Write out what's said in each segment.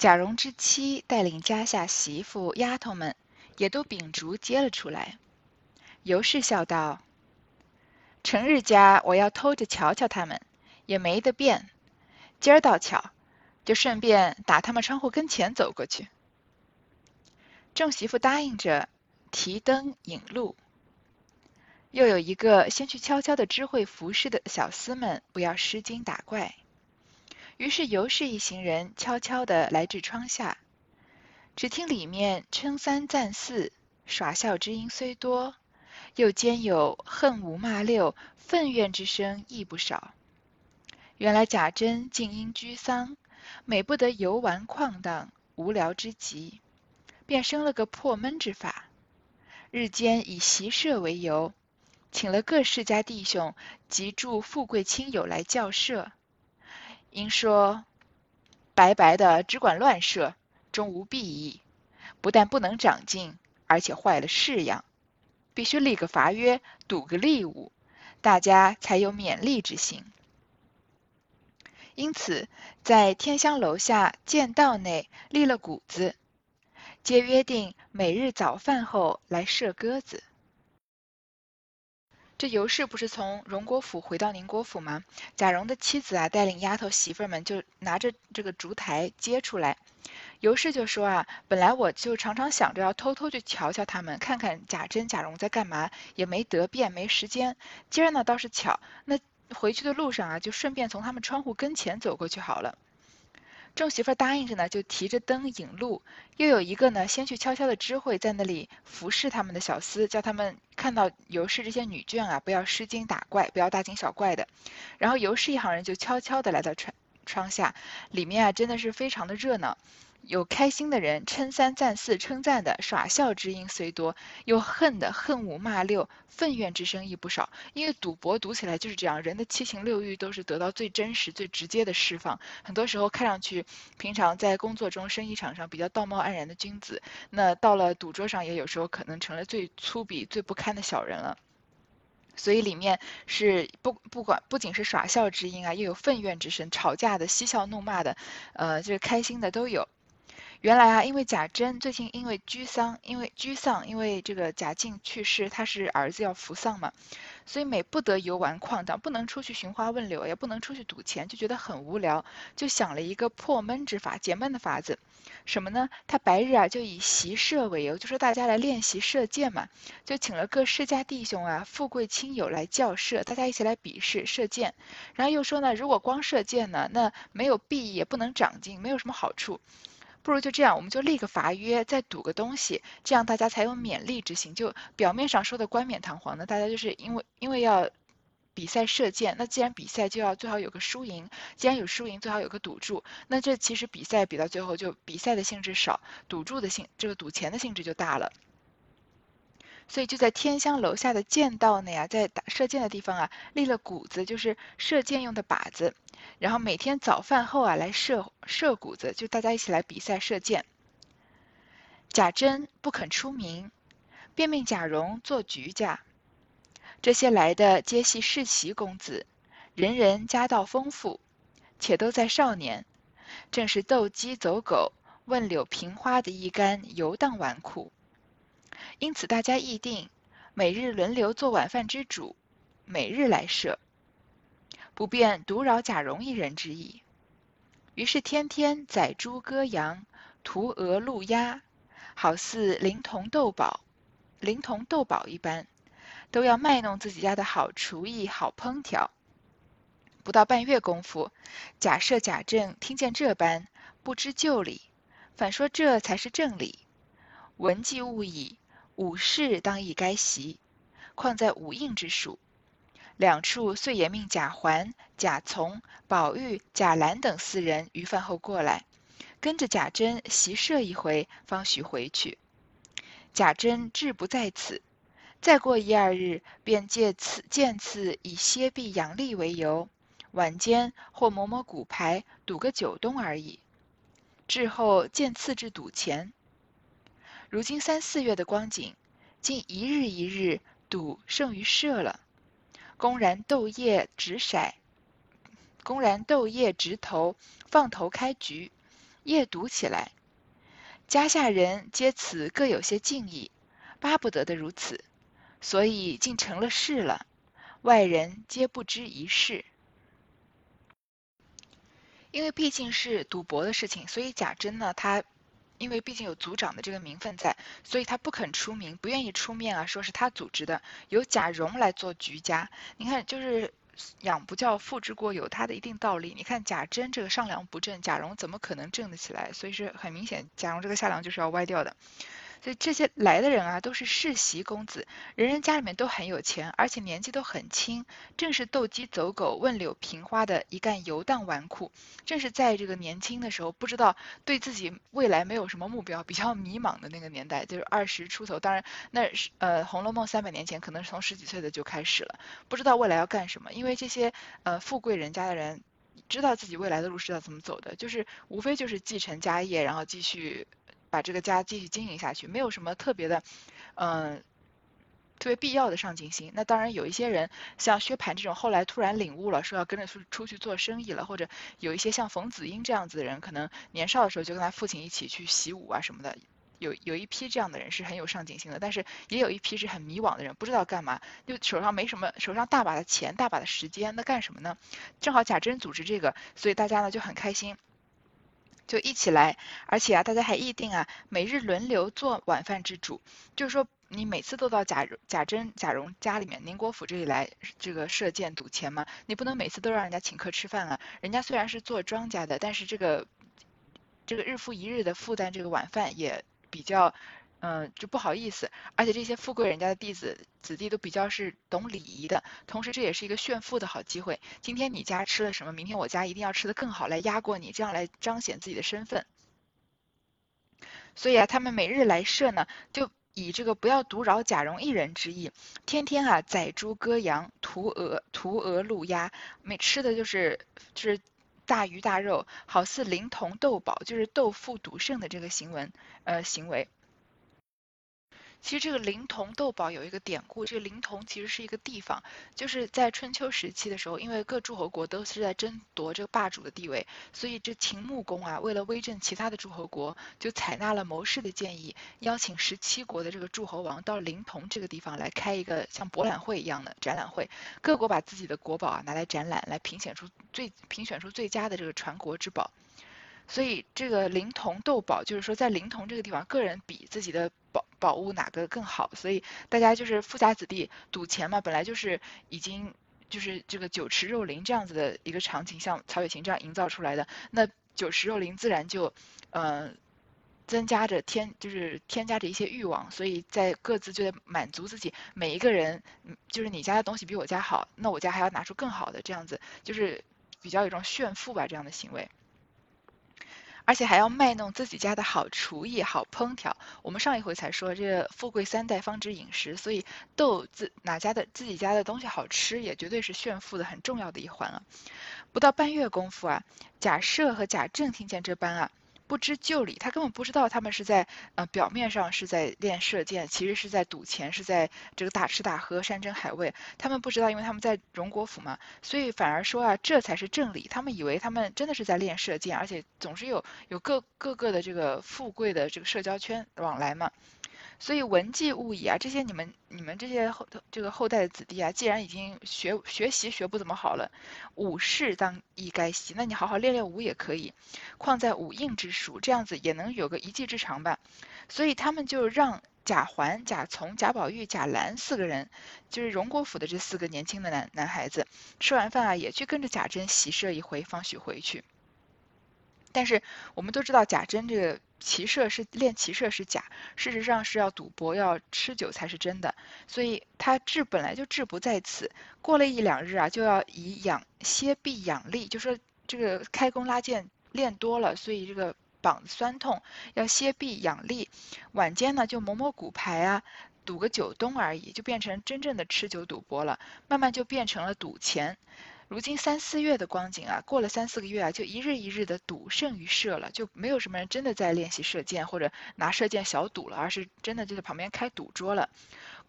贾蓉之妻带领家下媳妇、丫头们，也都秉烛接了出来。尤氏笑道：“成日家我要偷着瞧瞧他们，也没得变。今儿倒巧，就顺便打他们窗户跟前走过去。”众媳妇答应着，提灯引路。又有一个先去悄悄的知会服侍的小厮们，不要失惊打怪。于是尤氏一行人悄悄地来至窗下，只听里面称三赞四，耍笑之音虽多，又兼有恨五骂六、愤怨之声亦不少。原来贾珍竟因居丧，每不得游玩旷荡，无聊之极，便生了个破闷之法，日间以习射为由。请了各世家弟兄及诸富贵亲友来教射，因说白白的只管乱射，终无裨益，不但不能长进，而且坏了式样，必须立个罚约，赌个利物，大家才有勉励之心。因此，在天香楼下剑道内立了谷子，皆约定每日早饭后来射鸽子。这尤氏不是从荣国府回到宁国府吗？贾蓉的妻子啊，带领丫头媳妇们就拿着这个烛台接出来。尤氏就说啊，本来我就常常想着要偷偷去瞧瞧他们，看看贾珍、贾蓉在干嘛，也没得便，没时间。今儿呢倒是巧，那回去的路上啊，就顺便从他们窗户跟前走过去好了。众媳妇答应着呢，就提着灯引路。又有一个呢，先去悄悄的知会在那里服侍他们的小厮，叫他们看到尤氏这些女眷啊，不要失惊打怪，不要大惊小怪的。然后尤氏一行人就悄悄的来到窗窗下，里面啊真的是非常的热闹。有开心的人称三赞四称赞的耍笑之音虽多，有恨的恨五骂六愤怨之声亦不少。因为赌博赌起来就是这样，人的七情六欲都是得到最真实、最直接的释放。很多时候看上去平常在工作中、生意场上比较道貌岸然的君子，那到了赌桌上也有时候可能成了最粗鄙、最不堪的小人了。所以里面是不不管不仅是耍笑之音啊，又有愤怨之声、吵架的、嬉笑怒骂的，呃，就是开心的都有。原来啊，因为贾珍最近因为居丧，因为居丧，因为这个贾静去世，他是儿子要服丧嘛，所以每不得游玩旷荡，不能出去寻花问柳，也不能出去赌钱，就觉得很无聊，就想了一个破闷之法，解闷的法子。什么呢？他白日啊就以习射为由，就说大家来练习射箭嘛，就请了各世家弟兄啊、富贵亲友来教射，大家一起来比试射箭。然后又说呢，如果光射箭呢，那没有裨益，也不能长进，没有什么好处。不如就这样，我们就立个罚约，再赌个东西，这样大家才有勉励之心。就表面上说的冠冕堂皇的，大家就是因为因为要比赛射箭，那既然比赛就要最好有个输赢，既然有输赢，最好有个赌注。那这其实比赛比到最后，就比赛的性质少，赌注的性这个赌钱的性质就大了。所以就在天香楼下的剑道内啊，在打射箭的地方啊，立了谷子，就是射箭用的靶子。然后每天早饭后啊，来射射谷子，就大家一起来比赛射箭。贾珍不肯出名，便命贾蓉做局家。这些来的皆系世袭公子，人人家道丰富，且都在少年，正是斗鸡走狗、问柳平花的一干游荡纨绔。因此，大家议定每日轮流做晚饭之主，每日来设，不便独扰贾蓉一人之意。于是天天宰猪割羊，屠鹅戮鸭，好似灵童斗宝、灵童斗宝一般，都要卖弄自己家的好厨艺、好烹调。不到半月功夫，贾赦、贾政听见这般，不知就理，反说这才是正理。闻既悟矣。武士当亦该习，况在五印之属。两处遂也命贾环、贾从、宝玉、贾兰等四人于饭后过来，跟着贾珍习射一回，方许回去。贾珍志不在此，再过一二日，便借此见次以歇臂养力为由，晚间或磨磨骨牌，赌个九东而已。至后见次至赌钱。如今三四月的光景，竟一日一日赌胜于射了，公然斗夜直骰，公然斗夜直头放头开局，夜赌起来。家下人皆此各有些敬意，巴不得的如此，所以竟成了事了。外人皆不知一事。因为毕竟是赌博的事情，所以贾珍呢，他。因为毕竟有组长的这个名分在，所以他不肯出名，不愿意出面啊，说是他组织的，由贾蓉来做局家。你看，就是养不教，父之过，有他的一定道理。你看贾珍这个上梁不正，贾蓉怎么可能正得起来？所以是很明显，贾蓉这个下梁就是要歪掉的。所以这些来的人啊，都是世袭公子，人人家里面都很有钱，而且年纪都很轻，正是斗鸡走狗、问柳平花的一干游荡纨绔。正是在这个年轻的时候，不知道对自己未来没有什么目标，比较迷茫的那个年代，就是二十出头。当然，那是呃《红楼梦》三百年前，可能是从十几岁的就开始了，不知道未来要干什么。因为这些呃富贵人家的人，知道自己未来的路是要怎么走的，就是无非就是继承家业，然后继续。把这个家继续经营下去，没有什么特别的，嗯，特别必要的上进心。那当然有一些人，像薛蟠这种，后来突然领悟了，说要跟着出出去做生意了，或者有一些像冯子英这样子的人，可能年少的时候就跟他父亲一起去习武啊什么的。有有一批这样的人是很有上进心的，但是也有一批是很迷惘的人，不知道干嘛，就手上没什么，手上大把的钱，大把的时间，那干什么呢？正好贾珍组织这个，所以大家呢就很开心。就一起来，而且啊，大家还议定啊，每日轮流做晚饭之主。就是说，你每次都到贾贾珍、贾蓉家里面宁国府这里来这个射箭赌钱嘛，你不能每次都让人家请客吃饭啊。人家虽然是做庄稼的，但是这个这个日复一日的负担这个晚饭也比较。嗯，就不好意思，而且这些富贵人家的弟子子弟都比较是懂礼仪的，同时这也是一个炫富的好机会。今天你家吃了什么，明天我家一定要吃的更好，来压过你，这样来彰显自己的身份。所以啊，他们每日来设呢，就以这个不要独扰贾蓉一人之意，天天啊宰猪割羊，屠鹅屠鹅鹿鸭，每吃的就是就是大鱼大肉，好似灵童斗宝，就是斗富赌胜的这个行为，呃行为。其实这个灵童斗宝有一个典故，这个灵童其实是一个地方，就是在春秋时期的时候，因为各诸侯国都是在争夺这个霸主的地位，所以这秦穆公啊，为了威震其他的诸侯国，就采纳了谋士的建议，邀请十七国的这个诸侯王到灵童这个地方来开一个像博览会一样的展览会，各国把自己的国宝啊拿来展览，来评选出最评选出最佳的这个传国之宝。所以这个灵童斗宝，就是说在灵童这个地方，个人比自己的宝宝物哪个更好，所以大家就是富家子弟赌钱嘛，本来就是已经就是这个酒池肉林这样子的一个场景，像曹雪芹这样营造出来的，那酒池肉林自然就嗯增加着添就是添加着一些欲望，所以在各自就得满足自己每一个人，就是你家的东西比我家好，那我家还要拿出更好的，这样子就是比较有一种炫富吧这样的行为。而且还要卖弄自己家的好厨艺、好烹调。我们上一回才说，这富贵三代方知饮食，所以斗自哪家的自己家的东西好吃，也绝对是炫富的很重要的一环啊。不到半月功夫啊，贾赦和贾政听见这般啊。不知就里，他根本不知道他们是在呃表面上是在练射箭，其实是在赌钱，是在这个大吃大喝、山珍海味。他们不知道，因为他们在荣国府嘛，所以反而说啊，这才是正理。他们以为他们真的是在练射箭，而且总是有有各各个的这个富贵的这个社交圈往来嘛。所以文技武艺啊，这些你们你们这些后这个后代的子弟啊，既然已经学学习学不怎么好了，武士当亦该习，那你好好练练武也可以，况在武印之术，这样子也能有个一技之长吧。所以他们就让贾环、贾从、贾宝玉、贾兰四个人，就是荣国府的这四个年轻的男男孩子，吃完饭啊，也去跟着贾珍习射一回，方许回去。但是我们都知道贾珍这个。骑射是练骑射是假，事实上是要赌博要吃酒才是真的，所以他志本来就志不在此。过了一两日啊，就要以养歇臂养力，就说这个开弓拉箭练多了，所以这个膀子酸痛，要歇臂养力。晚间呢就摸摸骨牌啊，赌个酒东而已，就变成真正的吃酒赌博了，慢慢就变成了赌钱。如今三四月的光景啊，过了三四个月啊，就一日一日的赌胜于射了，就没有什么人真的在练习射箭或者拿射箭小赌了，而是真的就在旁边开赌桌了。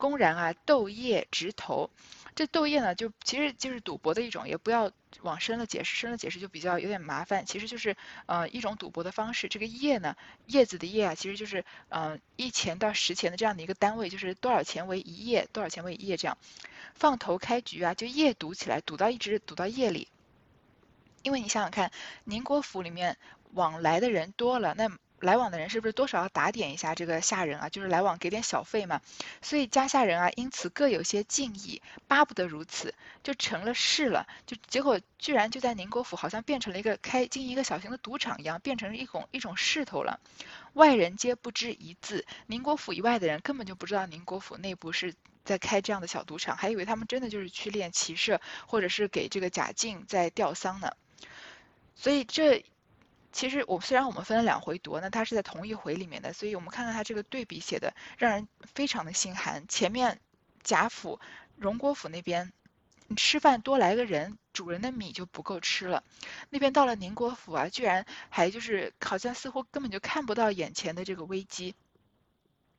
公然啊斗业直投。这斗业呢，就其实就是赌博的一种，也不要往深了解释，深了解释就比较有点麻烦。其实就是呃一种赌博的方式。这个业呢，叶子的叶啊，其实就是呃一钱到十钱的这样的一个单位，就是多少钱为一叶，多少钱为一叶这样。放头开局啊，就夜赌起来，赌到一直赌到夜里。因为你想想看，宁国府里面往来的人多了，那来往的人是不是多少要打点一下这个下人啊？就是来往给点小费嘛。所以家下人啊，因此各有些敬意，巴不得如此，就成了事了。就结果居然就在宁国府，好像变成了一个开经营一个小型的赌场一样，变成了一种一种势头了。外人皆不知一字，宁国府以外的人根本就不知道宁国府内部是。在开这样的小赌场，还以为他们真的就是去练骑射，或者是给这个贾静在吊丧呢。所以这其实我虽然我们分了两回读，那它是在同一回里面的，所以我们看看它这个对比写的，让人非常的心寒。前面贾府、荣国府那边，你吃饭多来个人，主人的米就不够吃了。那边到了宁国府啊，居然还就是好像似乎根本就看不到眼前的这个危机。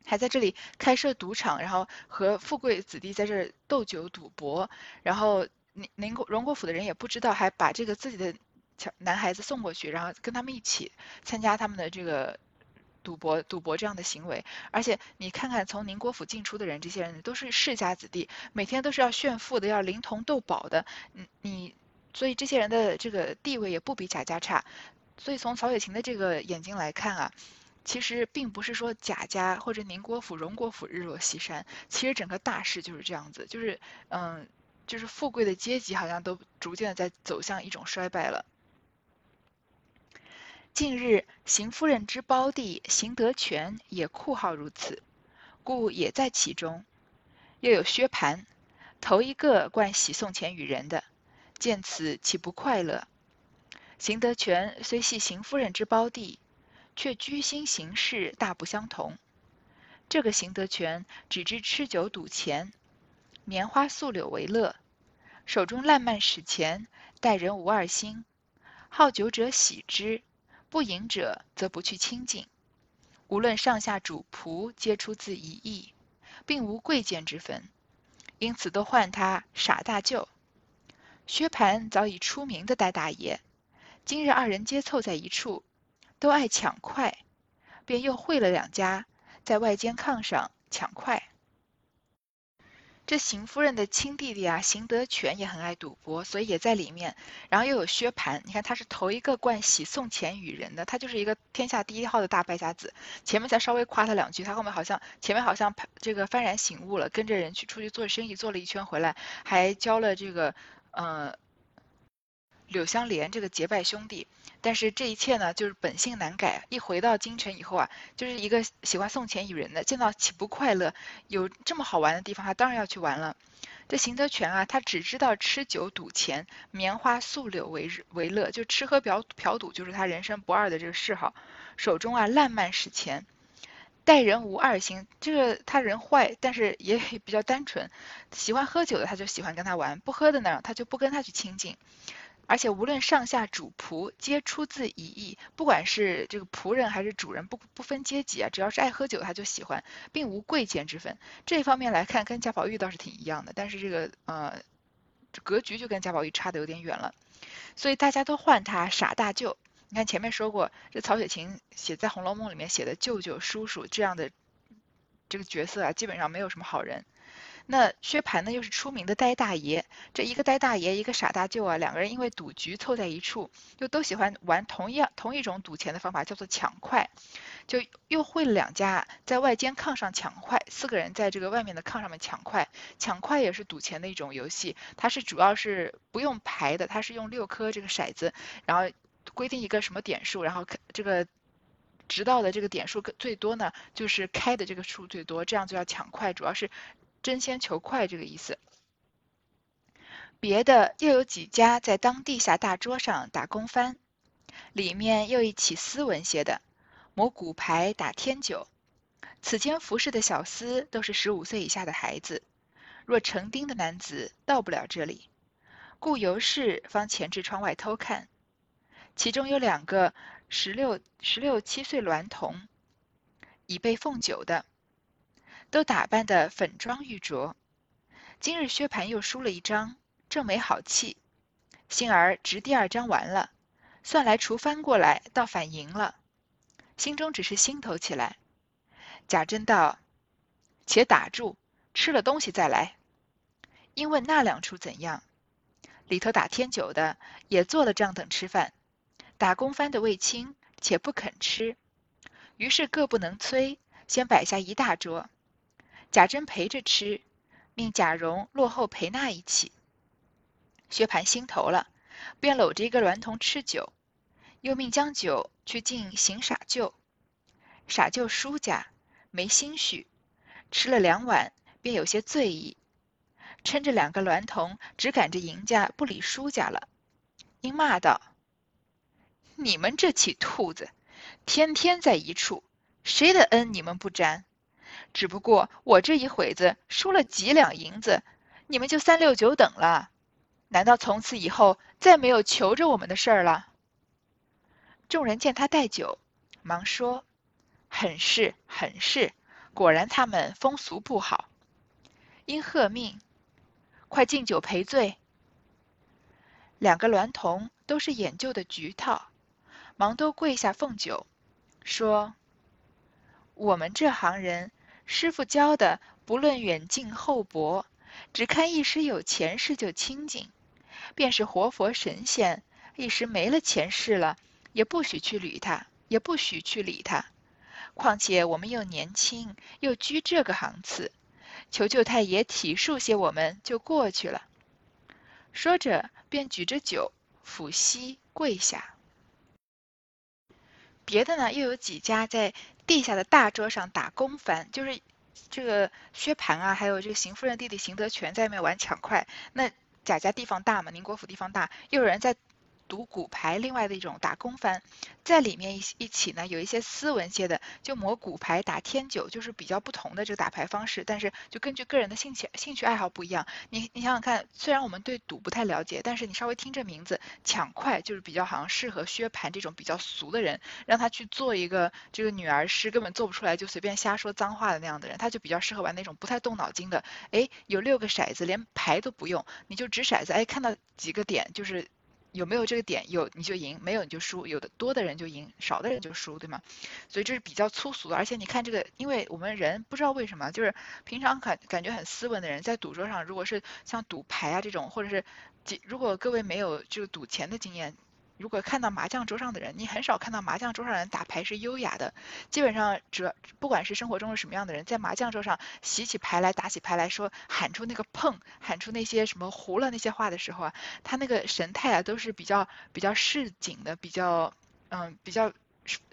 还在这里开设赌场，然后和富贵子弟在这儿斗酒赌博，然后宁宁国荣国府的人也不知道，还把这个自己的小男孩子送过去，然后跟他们一起参加他们的这个赌博赌博这样的行为。而且你看看从宁国府进出的人，这些人都是世家子弟，每天都是要炫富的，要灵童斗宝的。你你，所以这些人的这个地位也不比贾家差。所以从曹雪芹的这个眼睛来看啊。其实并不是说贾家或者宁国府、荣国府日落西山，其实整个大势就是这样子，就是嗯，就是富贵的阶级好像都逐渐的在走向一种衰败了。近日邢夫人之胞弟邢德全也酷好如此，故也在其中。又有薛蟠，头一个惯喜送钱与人的，见此岂不快乐？邢德全虽系邢夫人之胞弟。却居心行事大不相同。这个邢德全只知吃酒赌钱，棉花素柳为乐，手中烂漫使钱，待人无二心。好酒者喜之，不饮者则不去亲近。无论上下主仆，皆出自一意，并无贵贱之分，因此都唤他傻大舅。薛蟠早已出名的呆大爷，今日二人皆凑在一处。都爱抢快，便又会了两家，在外间炕上抢快。这邢夫人的亲弟弟啊，邢德全也很爱赌博，所以也在里面。然后又有薛蟠，你看他是头一个惯喜送钱与人的，他就是一个天下第一号的大败家子。前面才稍微夸他两句，他后面好像前面好像这个幡然醒悟了，跟着人去出去做生意，做了一圈回来，还教了这个呃柳香莲这个结拜兄弟。但是这一切呢，就是本性难改。一回到京城以后啊，就是一个喜欢送钱与人的，见到岂不快乐？有这么好玩的地方，他当然要去玩了。这邢德全啊，他只知道吃酒赌钱，棉花素柳为为乐，就吃喝嫖嫖赌就是他人生不二的这个嗜好。手中啊烂漫使钱，待人无二心。这个他人坏，但是也比较单纯。喜欢喝酒的他就喜欢跟他玩，不喝的呢他就不跟他去亲近。而且无论上下主仆，皆出自一意。不管是这个仆人还是主人，不不分阶级啊，只要是爱喝酒，他就喜欢，并无贵贱之分。这一方面来看，跟贾宝玉倒是挺一样的。但是这个呃，格局就跟贾宝玉差的有点远了。所以大家都唤他傻大舅。你看前面说过，这曹雪芹写在《红楼梦》里面写的舅舅、叔叔这样的这个角色啊，基本上没有什么好人。那薛蟠呢，又是出名的呆大爷。这一个呆大爷，一个傻大舅啊，两个人因为赌局凑在一处，又都喜欢玩同样同一种赌钱的方法，叫做抢快。就又会了两家，在外间炕上抢快，四个人在这个外面的炕上面抢快。抢快也是赌钱的一种游戏，它是主要是不用牌的，它是用六颗这个骰子，然后规定一个什么点数，然后这个直到的这个点数最多呢，就是开的这个数最多，这样就要抢快，主要是。争先求快这个意思。别的又有几家在当地下大桌上打工番，里面又一起斯文些的，磨骨牌打天九。此间服侍的小厮都是十五岁以下的孩子，若成丁的男子到不了这里，故尤氏方前至窗外偷看。其中有两个十六十六七岁娈童，已被奉酒的。都打扮得粉妆玉琢。今日薛蟠又输了一张，正没好气，幸而值第二张完了，算来除翻过来，倒反赢了，心中只是心头起来。贾珍道：“且打住，吃了东西再来。”因问那两处怎样？里头打天酒的也做了账等吃饭，打工翻的未清，且不肯吃，于是各不能催，先摆下一大桌。贾珍陪着吃，命贾蓉落后陪那一起。薛蟠心头了，便搂着一个娈童吃酒，又命将酒去敬邢傻舅。傻舅输家，没心绪，吃了两碗，便有些醉意。趁着两个娈童只赶着赢家不理输家了，因骂道：“你们这起兔子，天天在一处，谁的恩你们不沾？只不过我这一会子输了几两银子，你们就三六九等了。难道从此以后再没有求着我们的事儿了？”众人见他带酒，忙说：“很是，很是，果然他们风俗不好。”因喝命。快敬酒赔罪！两个娈童都是演旧的局套，忙都跪下奉酒，说：“我们这行人，师傅教的不论远近厚薄，只看一时有前世就清净。便是活佛神仙，一时没了前世了，也不许去理他，也不许去理他。况且我们又年轻，又居这个行次。”求求太爷体恤些，我们就过去了。说着，便举着酒抚膝跪下。别的呢，又有几家在地下的大桌上打公番，就是这个薛蟠啊，还有这个邢夫人弟弟邢德全在外面玩抢快。那贾家地方大嘛，宁国府地方大，又有人在。赌骨牌，另外的一种打工番，在里面一一起呢，有一些斯文些的，就磨骨牌、打天九，就是比较不同的这个打牌方式。但是就根据个人的兴趣兴趣爱好不一样，你你想想看，虽然我们对赌不太了解，但是你稍微听这名字，抢快就是比较好像适合薛蟠这种比较俗的人，让他去做一个这个女儿师根本做不出来就随便瞎说脏话的那样的人，他就比较适合玩那种不太动脑筋的。哎，有六个骰子，连牌都不用，你就掷骰子，哎，看到几个点就是。有没有这个点？有你就赢，没有你就输。有的多的人就赢，少的人就输，对吗？所以这是比较粗俗的。而且你看这个，因为我们人不知道为什么，就是平常感感觉很斯文的人，在赌桌上，如果是像赌牌啊这种，或者是，如果各位没有就赌钱的经验。如果看到麻将桌上的人，你很少看到麻将桌上的人打牌是优雅的。基本上，主不管是生活中是什么样的人，在麻将桌上洗起牌来，打起牌来说，喊出那个碰，喊出那些什么胡了那些话的时候啊，他那个神态啊，都是比较比较市井的，比较嗯比较。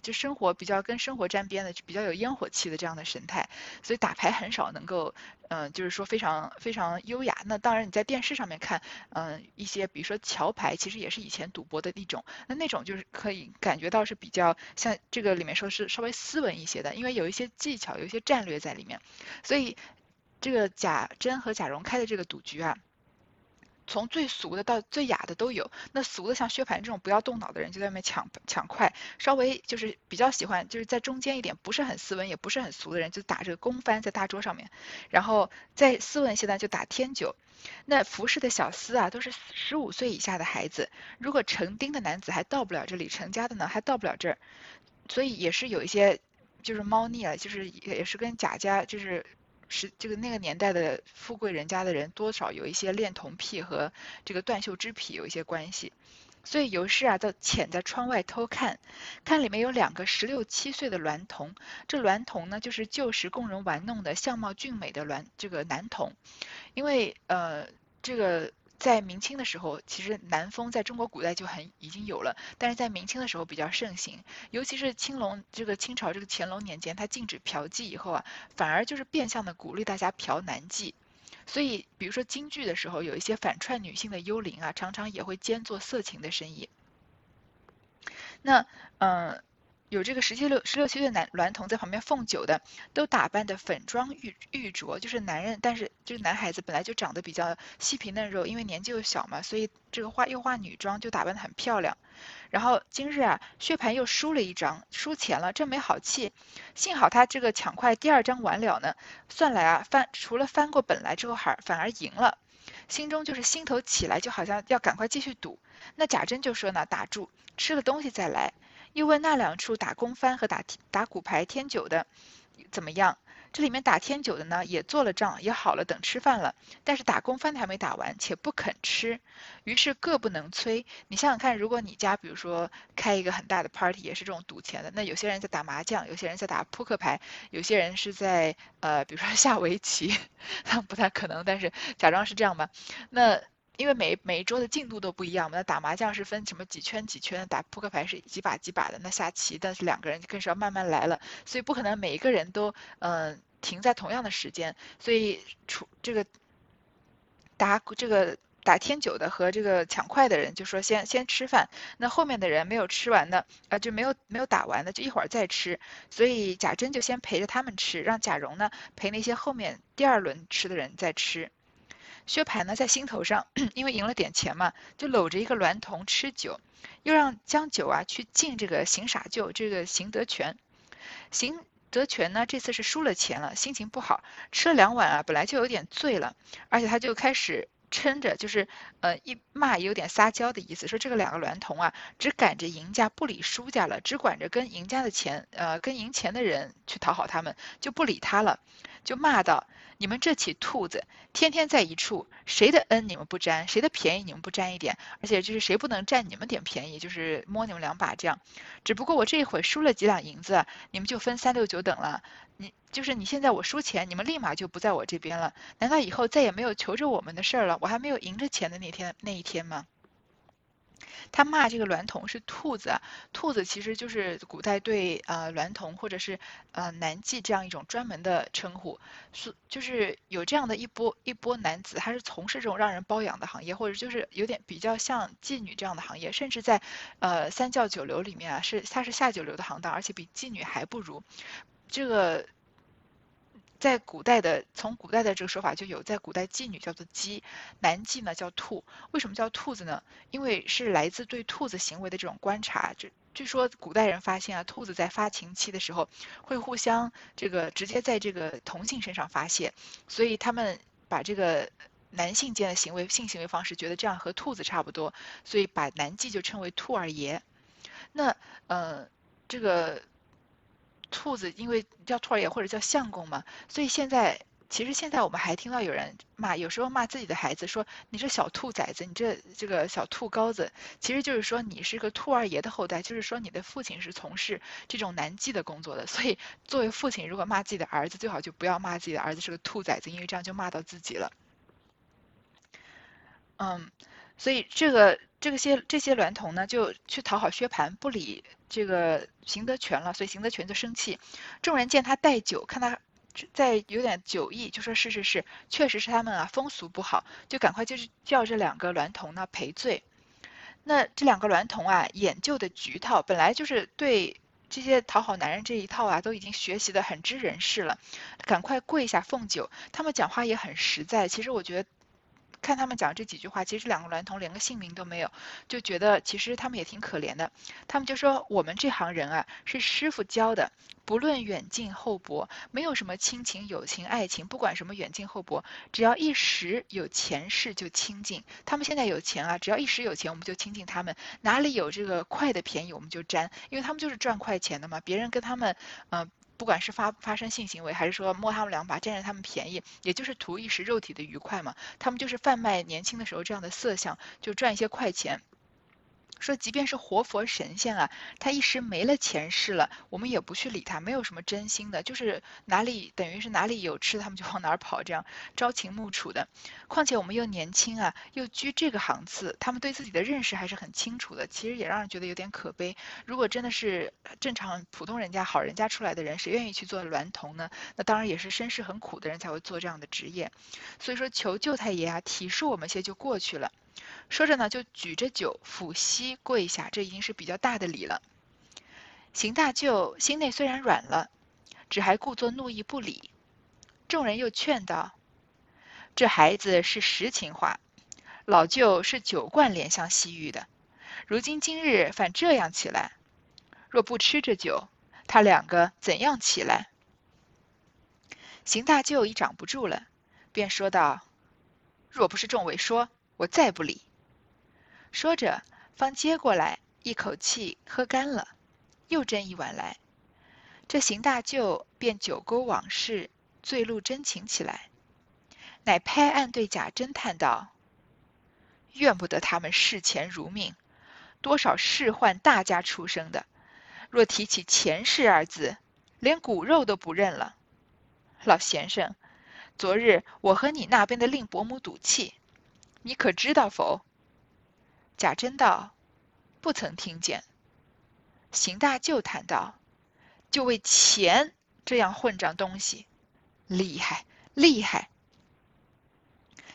就生活比较跟生活沾边的，比较有烟火气的这样的神态，所以打牌很少能够，嗯，就是说非常非常优雅。那当然你在电视上面看，嗯，一些比如说桥牌，其实也是以前赌博的一种，那那种就是可以感觉到是比较像这个里面说是稍微斯文一些的，因为有一些技巧，有一些战略在里面。所以这个贾珍和贾蓉开的这个赌局啊。从最俗的到最雅的都有。那俗的像薛蟠这种不要动脑的人，就在外面抢抢快；稍微就是比较喜欢，就是在中间一点，不是很斯文也不是很俗的人，就打这个公翻在大桌上面。然后在斯文些的就打天九。那服侍的小厮啊，都是十五岁以下的孩子。如果成丁的男子还到不了这里，成家的呢还到不了这儿，所以也是有一些就是猫腻啊，就是也是跟贾家就是。是这个那个年代的富贵人家的人，多少有一些恋童癖和这个断袖之癖有一些关系，所以尤氏啊，就潜在窗外偷看，看里面有两个十六七岁的娈童，这娈童呢，就是旧时供人玩弄的相貌俊美的娈这个男童，因为呃这个。在明清的时候，其实南风在中国古代就很已经有了，但是在明清的时候比较盛行，尤其是青龙这个清朝这个乾隆年间，它禁止嫖妓以后啊，反而就是变相的鼓励大家嫖男妓，所以比如说京剧的时候，有一些反串女性的幽灵啊，常常也会兼做色情的生意。那嗯。有这个十七六十六七岁的男娈童在旁边奉酒的，都打扮的粉妆玉玉琢，就是男人，但是这个男孩子本来就长得比较细皮嫩肉，因为年纪又小嘛，所以这个化又化女装，就打扮得很漂亮。然后今日啊，薛蟠又输了一张，输钱了，真没好气。幸好他这个抢快第二张完了呢，算来啊翻除了翻过本来之后，还反而赢了，心中就是心头起来，就好像要赶快继续赌。那贾珍就说呢，打住，吃了东西再来。又问那两处打公番和打打骨牌添酒的怎么样？这里面打添酒的呢，也做了账，也好了，等吃饭了。但是打公翻的还没打完，且不肯吃，于是各不能催。你想想看，如果你家比如说开一个很大的 party，也是这种赌钱的，那有些人在打麻将，有些人在打扑克牌，有些人是在呃，比如说下围棋，不太可能，但是假装是这样吧。那因为每每一桌的进度都不一样嘛，那打麻将是分什么几圈几圈的，打扑克牌是几把几把的，那下棋但是两个人更是要慢慢来了，所以不可能每一个人都嗯停在同样的时间，所以出这个打这个打天九的和这个抢快的人就说先先吃饭，那后面的人没有吃完的啊就没有没有打完的就一会儿再吃，所以贾珍就先陪着他们吃，让贾蓉呢陪那些后面第二轮吃的人再吃。薛蟠呢，在心头上，因为赢了点钱嘛，就搂着一个娈童吃酒，又让将酒啊去敬这个邢傻舅，这个邢德全。邢德全呢，这次是输了钱了，心情不好，吃了两碗啊，本来就有点醉了，而且他就开始撑着，就是呃一骂有点撒娇的意思，说这个两个娈童啊，只赶着赢家不理输家了，只管着跟赢家的钱，呃跟赢钱的人去讨好他们，就不理他了，就骂道。你们这起兔子，天天在一处，谁的恩你们不沾，谁的便宜你们不沾一点，而且就是谁不能占你们点便宜，就是摸你们两把这样。只不过我这一会输了几两银子，你们就分三六九等了。你就是你现在我输钱，你们立马就不在我这边了。难道以后再也没有求着我们的事儿了？我还没有赢着钱的那天那一天吗？他骂这个娈童是兔子，兔子其实就是古代对呃娈童或者是呃男妓这样一种专门的称呼，是就是有这样的一波一波男子，他是从事这种让人包养的行业，或者就是有点比较像妓女这样的行业，甚至在呃三教九流里面啊，是他是下九流的行当，而且比妓女还不如这个。在古代的，从古代的这个说法就有，在古代妓女叫做鸡，男妓呢叫兔。为什么叫兔子呢？因为是来自对兔子行为的这种观察。据据说古代人发现啊，兔子在发情期的时候会互相这个直接在这个同性身上发泄，所以他们把这个男性间的行为性行为方式觉得这样和兔子差不多，所以把男妓就称为兔儿爷。那呃这个。兔子因为叫兔儿爷或者叫相公嘛，所以现在其实现在我们还听到有人骂，有时候骂自己的孩子说你这小兔崽子，你这这个小兔羔子，其实就是说你是个兔儿爷的后代，就是说你的父亲是从事这种男妓的工作的，所以作为父亲如果骂自己的儿子，最好就不要骂自己的儿子是个兔崽子，因为这样就骂到自己了。嗯，所以这个这个些这些娈童呢，就去讨好薛蟠，不理。这个邢德全了，所以邢德全就生气。众人见他带酒，看他在有点酒意，就说是是是，确实是他们啊风俗不好，就赶快就是叫这两个娈童呢赔罪。那这两个娈童啊，演就的局套，本来就是对这些讨好男人这一套啊，都已经学习的很知人事了，赶快跪下奉酒。他们讲话也很实在，其实我觉得。看他们讲这几句话，其实两个娈童连个姓名都没有，就觉得其实他们也挺可怜的。他们就说：“我们这行人啊，是师傅教的，不论远近厚薄，没有什么亲情、友情、爱情，不管什么远近厚薄，只要一时有钱势就亲近。他们现在有钱啊，只要一时有钱，我们就亲近他们；哪里有这个快的便宜，我们就沾，因为他们就是赚快钱的嘛。别人跟他们，嗯。”不管是发发生性行为，还是说摸他们两把占着他们便宜，也就是图一时肉体的愉快嘛。他们就是贩卖年轻的时候这样的色相，就赚一些快钱。说，即便是活佛神仙啊，他一时没了前世了，我们也不去理他，没有什么真心的，就是哪里等于是哪里有吃，他们就往哪儿跑，这样朝秦暮楚的。况且我们又年轻啊，又居这个行次，他们对自己的认识还是很清楚的，其实也让人觉得有点可悲。如果真的是正常普通人家、好人家出来的人，谁愿意去做娈童呢？那当然也是身世很苦的人才会做这样的职业。所以说，求舅太爷啊，体恤我们些就过去了。说着呢，就举着酒抚膝跪下，这已经是比较大的礼了。邢大舅心内虽然软了，只还故作怒意不理。众人又劝道：“这孩子是实情话，老舅是酒惯怜香惜玉的，如今今日反这样起来，若不吃这酒，他两个怎样起来？”邢大舅已长不住了，便说道：“若不是众位说，我再不理。”说着，方接过来，一口气喝干了，又斟一碗来。这邢大舅便酒勾往事，醉露真情起来，乃拍案对贾珍叹道：“怨不得他们视钱如命，多少仕宦大家出生的，若提起钱氏二字，连骨肉都不认了。”老先生，昨日我和你那边的令伯母赌气，你可知道否？贾珍道：“不曾听见。”邢大舅叹道：“就为钱这样混账东西，厉害厉害！”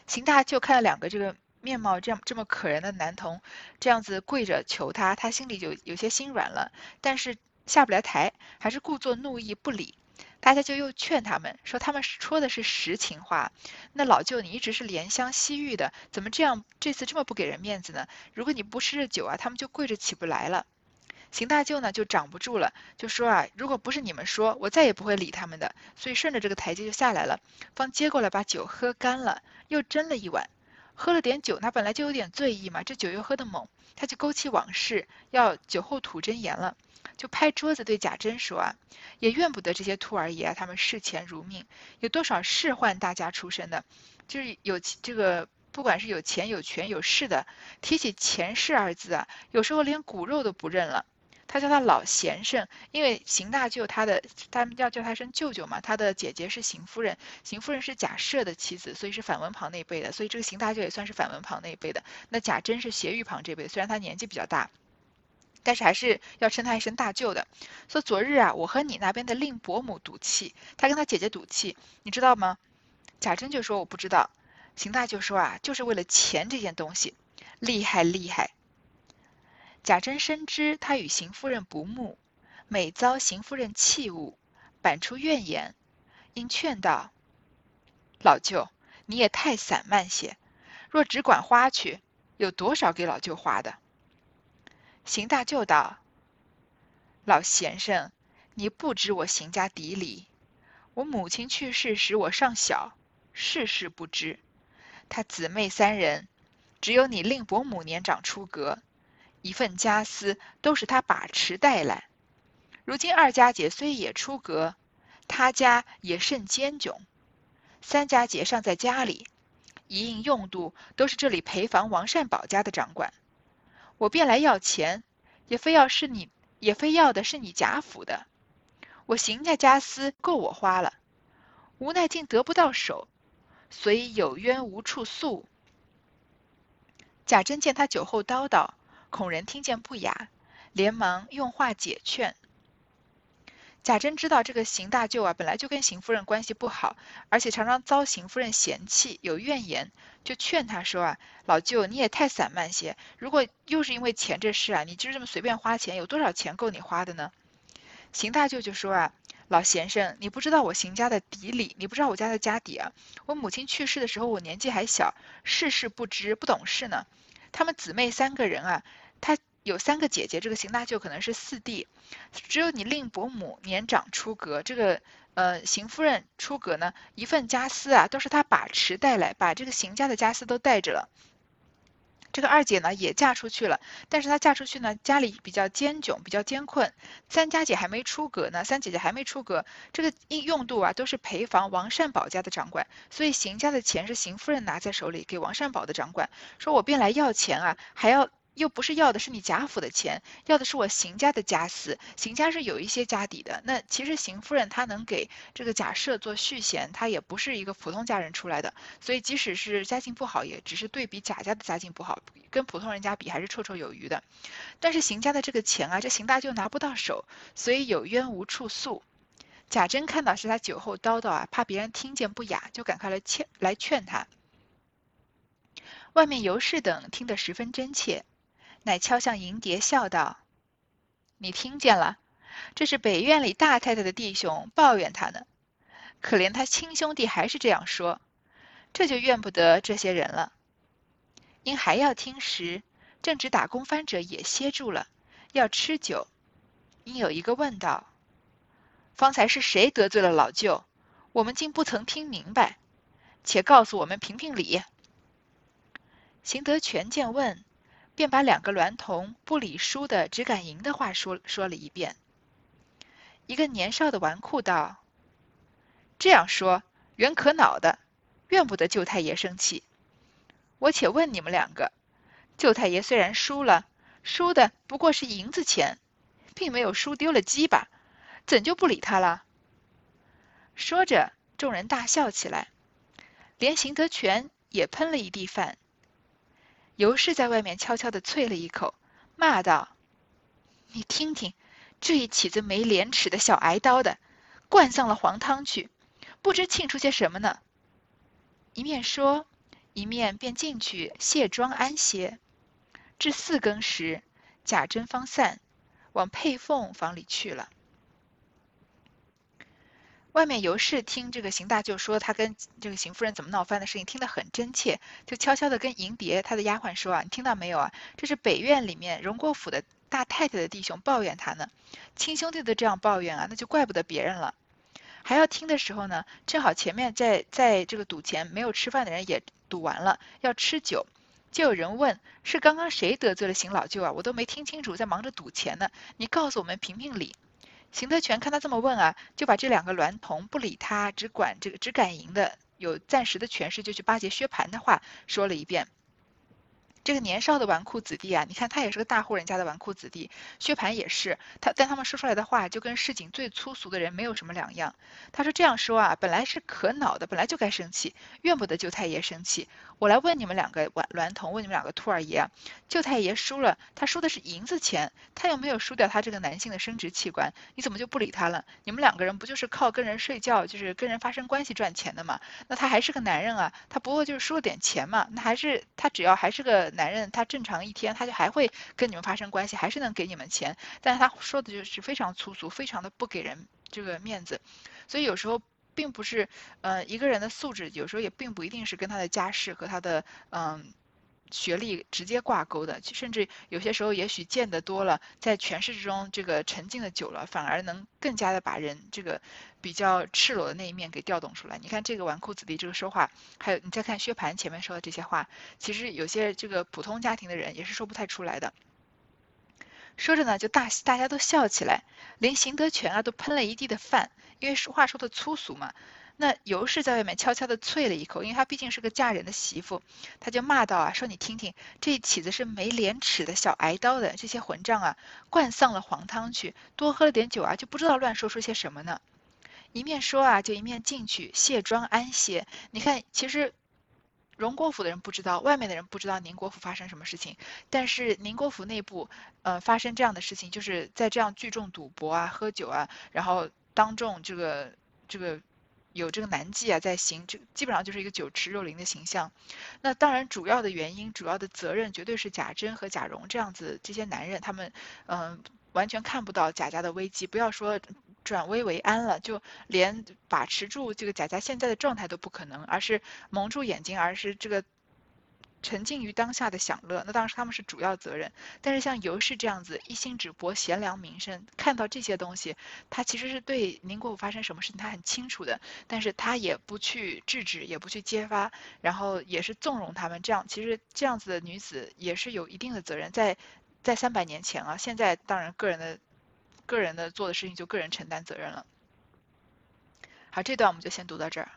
邢大舅看了两个这个面貌这样这么可人的男童，这样子跪着求他，他心里就有些心软了，但是下不来台，还是故作怒意不理。大家就又劝他们说，他们说的是实情话。那老舅，你一直是怜香惜玉的，怎么这样这次这么不给人面子呢？如果你不吃这酒啊，他们就跪着起不来了。邢大舅呢就长不住了，就说啊，如果不是你们说，我再也不会理他们的。所以顺着这个台阶就下来了，方接过来把酒喝干了，又斟了一碗，喝了点酒，他本来就有点醉意嘛，这酒又喝得猛，他就勾起往事，要酒后吐真言了。就拍桌子对贾珍说啊，也怨不得这些兔儿爷，他们视钱如命，有多少仕宦大家出身的，就是有这个，不管是有钱有权有势的，提起钱氏二字啊，有时候连骨肉都不认了。他叫他老贤圣，因为邢大舅他的他们要叫他声舅舅嘛，他的姐姐是邢夫人，邢夫人是贾赦的妻子，所以是反文旁那一辈的，所以这个邢大舅也算是反文旁那一辈的。那贾珍是斜玉旁这辈，虽然他年纪比较大。但是还是要称他一声大舅的。说昨日啊，我和你那边的令伯母赌气，他跟他姐姐赌气，你知道吗？贾珍就说我不知道。邢大舅说啊，就是为了钱这件东西，厉害厉害。贾珍深知他与邢夫人不睦，每遭邢夫人弃物，板出怨言，因劝道：“老舅，你也太散漫些，若只管花去，有多少给老舅花的？”邢大舅道：“老先生，你不知我邢家底里。我母亲去世时我尚小，事事不知。他姊妹三人，只有你令伯母年长出阁，一份家私都是他把持带来。如今二家姐虽也出阁，他家也甚艰窘。三家姐尚在家里，一应用度都是这里陪房王善保家的掌管。”我便来要钱，也非要是你，也非要的是你贾府的。我邢家家私够我花了，无奈竟得不到手，所以有冤无处诉。贾珍见他酒后叨叨，恐人听见不雅，连忙用话解劝。贾珍知道这个邢大舅啊，本来就跟邢夫人关系不好，而且常常遭邢夫人嫌弃，有怨言，就劝他说啊，老舅你也太散漫些。如果又是因为钱这事啊，你就这么随便花钱，有多少钱够你花的呢？邢大舅就说啊，老先生，你不知道我邢家的底里，你不知道我家的家底啊。我母亲去世的时候，我年纪还小，事事不知，不懂事呢。他们姊妹三个人啊，有三个姐姐，这个邢大舅可能是四弟，只有你令伯母年长出阁，这个呃邢夫人出阁呢，一份家私啊都是他把持带来，把这个邢家的家私都带着了。这个二姐呢也嫁出去了，但是她嫁出去呢，家里比较艰窘，比较艰困。三家姐还没出阁呢，三姐姐还没出阁，这个应用度啊都是陪房王善保家的掌管，所以邢家的钱是邢夫人拿在手里给王善保的掌管。说我便来要钱啊，还要。又不是要的是你贾府的钱，要的是我邢家的家私。邢家是有一些家底的。那其实邢夫人她能给这个贾赦做续弦，她也不是一个普通家人出来的。所以即使是家境不好，也只是对比贾家的家境不好，跟普通人家比还是绰绰有余的。但是邢家的这个钱啊，这邢大舅拿不到手，所以有冤无处诉。贾珍看到是他酒后叨叨啊，怕别人听见不雅，就赶快来劝来劝他。外面尤氏等听得十分真切。乃敲向银蝶，笑道：“你听见了？这是北院里大太太的弟兄抱怨他呢。可怜他亲兄弟还是这样说。这就怨不得这些人了。因还要听时，正值打工番者也歇住了，要吃酒。因有一个问道：“方才是谁得罪了老舅？我们竟不曾听明白，且告诉我们评评理。”邢德全见问，便把两个娈童不理输的只敢赢的话说说了一遍。一个年少的纨绔道：“这样说，原可恼的，怨不得舅太爷生气。我且问你们两个，舅太爷虽然输了，输的不过是银子钱，并没有输丢了鸡吧？怎就不理他了？”说着，众人大笑起来，连邢德全也喷了一地饭。尤氏在外面悄悄地啐了一口，骂道：“你听听，这一起子没廉耻的小挨刀的，灌上了黄汤去，不知庆出些什么呢？”一面说，一面便进去卸妆安歇。至四更时，贾珍方散，往配凤房里去了。外面尤氏听这个邢大舅说他跟这个邢夫人怎么闹翻的事情，听得很真切，就悄悄地跟银蝶他的丫鬟说啊：“你听到没有啊？这是北院里面荣国府的大太太的弟兄抱怨他呢，亲兄弟都这样抱怨啊，那就怪不得别人了。”还要听的时候呢，正好前面在在这个赌钱没有吃饭的人也赌完了，要吃酒，就有人问：“是刚刚谁得罪了邢老舅啊？我都没听清楚，在忙着赌钱呢，你告诉我们评评理。”邢德全看他这么问啊，就把这两个娈童不理他，只管这个只敢赢的有暂时的权势，就去巴结薛蟠的话说了一遍。这个年少的纨绔子弟啊，你看他也是个大户人家的纨绔子弟，薛蟠也是，他但他们说出来的话就跟市井最粗俗的人没有什么两样。他说这样说啊，本来是可恼的，本来就该生气，怨不得舅太爷生气。我来问你们两个娈娈童，问你们两个兔儿爷，舅太爷输了，他输的是银子钱，他又没有输掉他这个男性的生殖器官，你怎么就不理他了？你们两个人不就是靠跟人睡觉，就是跟人发生关系赚钱的吗？那他还是个男人啊，他不过就是输了点钱嘛，那还是他只要还是个。男人他正常一天他就还会跟你们发生关系，还是能给你们钱，但是他说的就是非常粗俗，非常的不给人这个面子，所以有时候并不是呃一个人的素质，有时候也并不一定是跟他的家世和他的嗯。学历直接挂钩的，甚至有些时候，也许见得多了，在权势之中这个沉浸的久了，反而能更加的把人这个比较赤裸的那一面给调动出来。你看这个纨绔子弟这个说话，还有你再看薛蟠前面说的这些话，其实有些这个普通家庭的人也是说不太出来的。说着呢，就大大家都笑起来，连邢德全啊都喷了一地的饭，因为话说的粗俗嘛。那尤氏在外面悄悄地啐了一口，因为她毕竟是个嫁人的媳妇，她就骂道啊，说你听听，这起子是没廉耻的小挨刀的这些混账啊，灌丧了黄汤去，多喝了点酒啊，就不知道乱说出些什么呢。一面说啊，就一面进去卸妆安歇。你看，其实荣国府的人不知道，外面的人不知道宁国府发生什么事情，但是宁国府内部，呃，发生这样的事情，就是在这样聚众赌博啊、喝酒啊，然后当众这个这个。有这个男妓啊在行，这基本上就是一个酒池肉林的形象。那当然，主要的原因、主要的责任绝对是贾珍和贾蓉这样子这些男人，他们嗯完全看不到贾家的危机。不要说转危为安了，就连把持住这个贾家现在的状态都不可能，而是蒙住眼睛，而是这个。沉浸于当下的享乐，那当时他们是主要责任。但是像尤氏这样子一心只博贤良名声，看到这些东西，他其实是对宁国府发生什么事情他很清楚的，但是他也不去制止，也不去揭发，然后也是纵容他们。这样其实这样子的女子也是有一定的责任。在在三百年前啊，现在当然个人的个人的做的事情就个人承担责任了。好，这段我们就先读到这儿。